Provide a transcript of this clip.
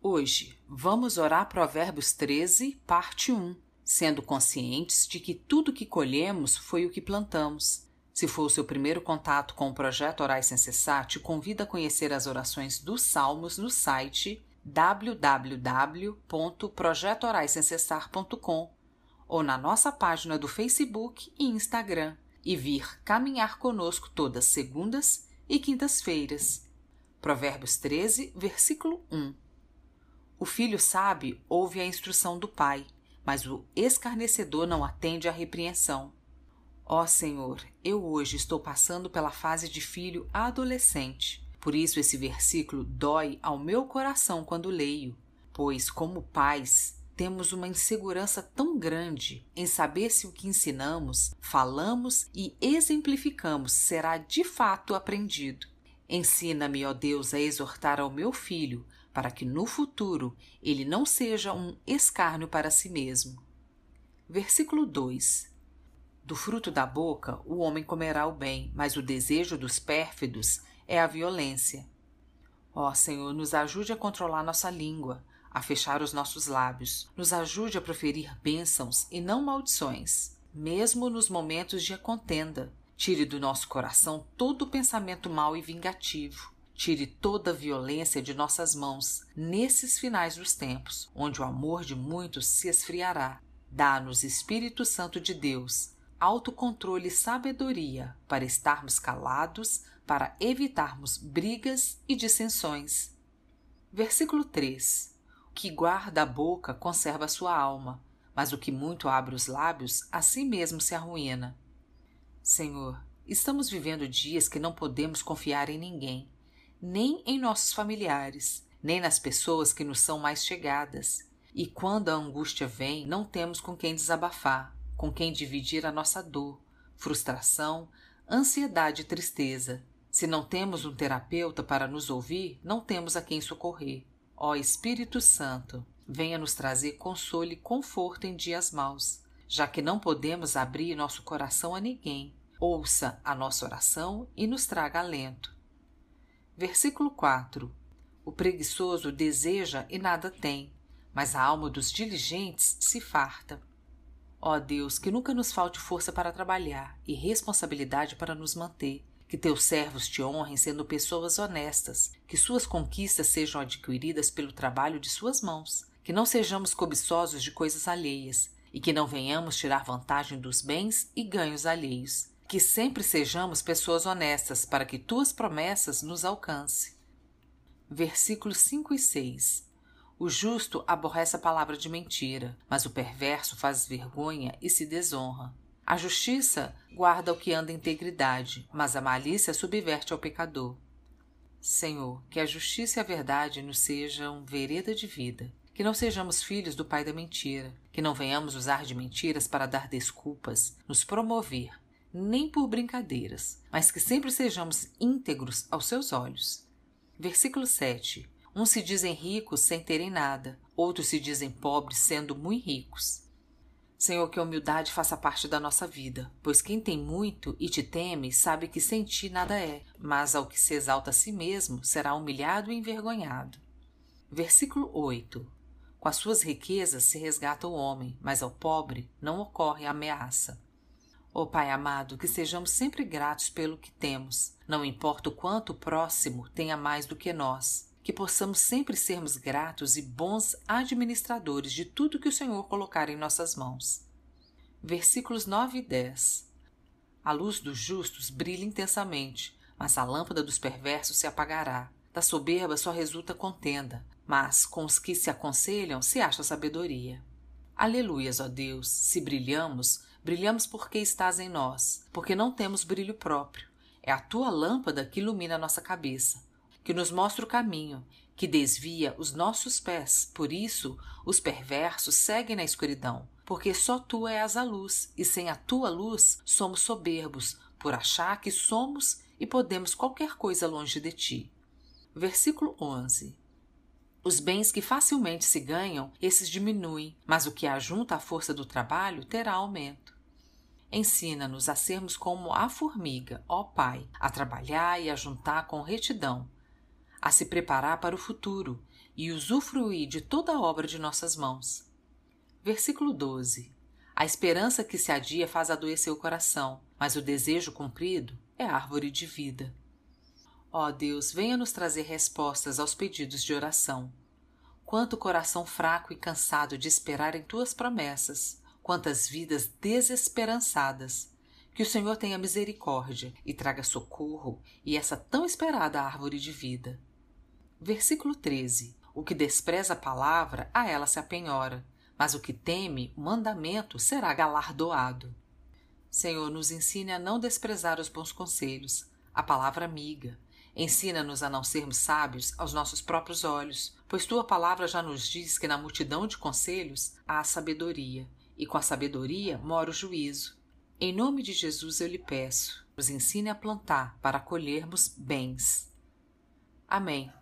Hoje vamos orar Provérbios 13, parte 1, sendo conscientes de que tudo que colhemos foi o que plantamos. Se for o seu primeiro contato com o projeto Orais Sem Cessar, te convido a conhecer as orações dos Salmos no site www.projetoraissemcessar.com ou na nossa página do Facebook e Instagram e vir caminhar conosco todas segundas e quintas-feiras. Provérbios 13, versículo 1. O filho sabe ouve a instrução do pai, mas o escarnecedor não atende à repreensão. Ó Senhor, eu hoje estou passando pela fase de filho adolescente. Por isso esse versículo dói ao meu coração quando leio, pois, como pais, temos uma insegurança tão grande em saber se o que ensinamos, falamos e exemplificamos será de fato aprendido. Ensina-me, ó Deus, a exortar ao meu filho para que no futuro ele não seja um escárnio para si mesmo. Versículo 2: Do fruto da boca o homem comerá o bem, mas o desejo dos pérfidos é a violência. Ó Senhor, nos ajude a controlar nossa língua, a fechar os nossos lábios, nos ajude a proferir bênçãos e não maldições, mesmo nos momentos de contenda. Tire do nosso coração todo pensamento mau e vingativo Tire toda a violência de nossas mãos nesses finais dos tempos, onde o amor de muitos se esfriará. Dá-nos, Espírito Santo de Deus, autocontrole e sabedoria para estarmos calados, para evitarmos brigas e dissensões. Versículo 3: O que guarda a boca conserva a sua alma, mas o que muito abre os lábios, a si mesmo se arruína. Senhor, estamos vivendo dias que não podemos confiar em ninguém nem em nossos familiares, nem nas pessoas que nos são mais chegadas. E quando a angústia vem, não temos com quem desabafar, com quem dividir a nossa dor, frustração, ansiedade e tristeza. Se não temos um terapeuta para nos ouvir, não temos a quem socorrer. Ó Espírito Santo, venha nos trazer consolo e conforto em dias maus, já que não podemos abrir nosso coração a ninguém. Ouça a nossa oração e nos traga alento. Versículo 4: O preguiçoso deseja e nada tem, mas a alma dos diligentes se farta. Ó Deus, que nunca nos falte força para trabalhar e responsabilidade para nos manter. Que teus servos te honrem sendo pessoas honestas, que suas conquistas sejam adquiridas pelo trabalho de suas mãos, que não sejamos cobiçosos de coisas alheias e que não venhamos tirar vantagem dos bens e ganhos alheios que sempre sejamos pessoas honestas para que tuas promessas nos alcance. Versículos 5 e 6 O justo aborrece a palavra de mentira, mas o perverso faz vergonha e se desonra. A justiça guarda o que anda em integridade, mas a malícia subverte ao pecador. Senhor, que a justiça e a verdade nos sejam vereda de vida, que não sejamos filhos do pai da mentira, que não venhamos usar de mentiras para dar desculpas, nos promover, nem por brincadeiras, mas que sempre sejamos íntegros aos seus olhos. Versículo 7. Uns se dizem ricos sem terem nada, outros se dizem pobres sendo muito ricos. Senhor, que a humildade faça parte da nossa vida, pois quem tem muito e te teme sabe que sem ti nada é, mas ao que se exalta a si mesmo será humilhado e envergonhado. Versículo 8. Com as suas riquezas se resgata o homem, mas ao pobre não ocorre ameaça. Ó oh, Pai amado, que sejamos sempre gratos pelo que temos, não importa o quanto o próximo tenha mais do que nós, que possamos sempre sermos gratos e bons administradores de tudo que o Senhor colocar em nossas mãos. Versículos 9 e 10 A luz dos justos brilha intensamente, mas a lâmpada dos perversos se apagará. Da soberba só resulta contenda, mas com os que se aconselham se acha sabedoria. Aleluias, ó Deus, se brilhamos, Brilhamos porque estás em nós, porque não temos brilho próprio. É a tua lâmpada que ilumina a nossa cabeça, que nos mostra o caminho, que desvia os nossos pés. Por isso, os perversos seguem na escuridão, porque só tu és a luz, e sem a tua luz somos soberbos, por achar que somos e podemos qualquer coisa longe de ti. Versículo 11. Os bens que facilmente se ganham, esses diminuem, mas o que ajunta à força do trabalho terá aumento. Ensina-nos a sermos como a formiga, ó Pai, a trabalhar e a juntar com retidão, a se preparar para o futuro e usufruir de toda a obra de nossas mãos. Versículo 12. A esperança que se adia faz adoecer o coração, mas o desejo cumprido é árvore de vida. Ó Deus, venha nos trazer respostas aos pedidos de oração. Quanto coração fraco e cansado de esperar em tuas promessas, quantas vidas desesperançadas. Que o Senhor tenha misericórdia e traga socorro e essa tão esperada árvore de vida. Versículo 13. O que despreza a palavra, a ela se apenhora, mas o que teme o mandamento será galardoado. Senhor, nos ensine a não desprezar os bons conselhos, a palavra amiga. Ensina-nos a não sermos sábios aos nossos próprios olhos, pois tua palavra já nos diz que na multidão de conselhos há a sabedoria, e com a sabedoria mora o juízo. Em nome de Jesus eu lhe peço, nos ensine a plantar para colhermos bens. Amém.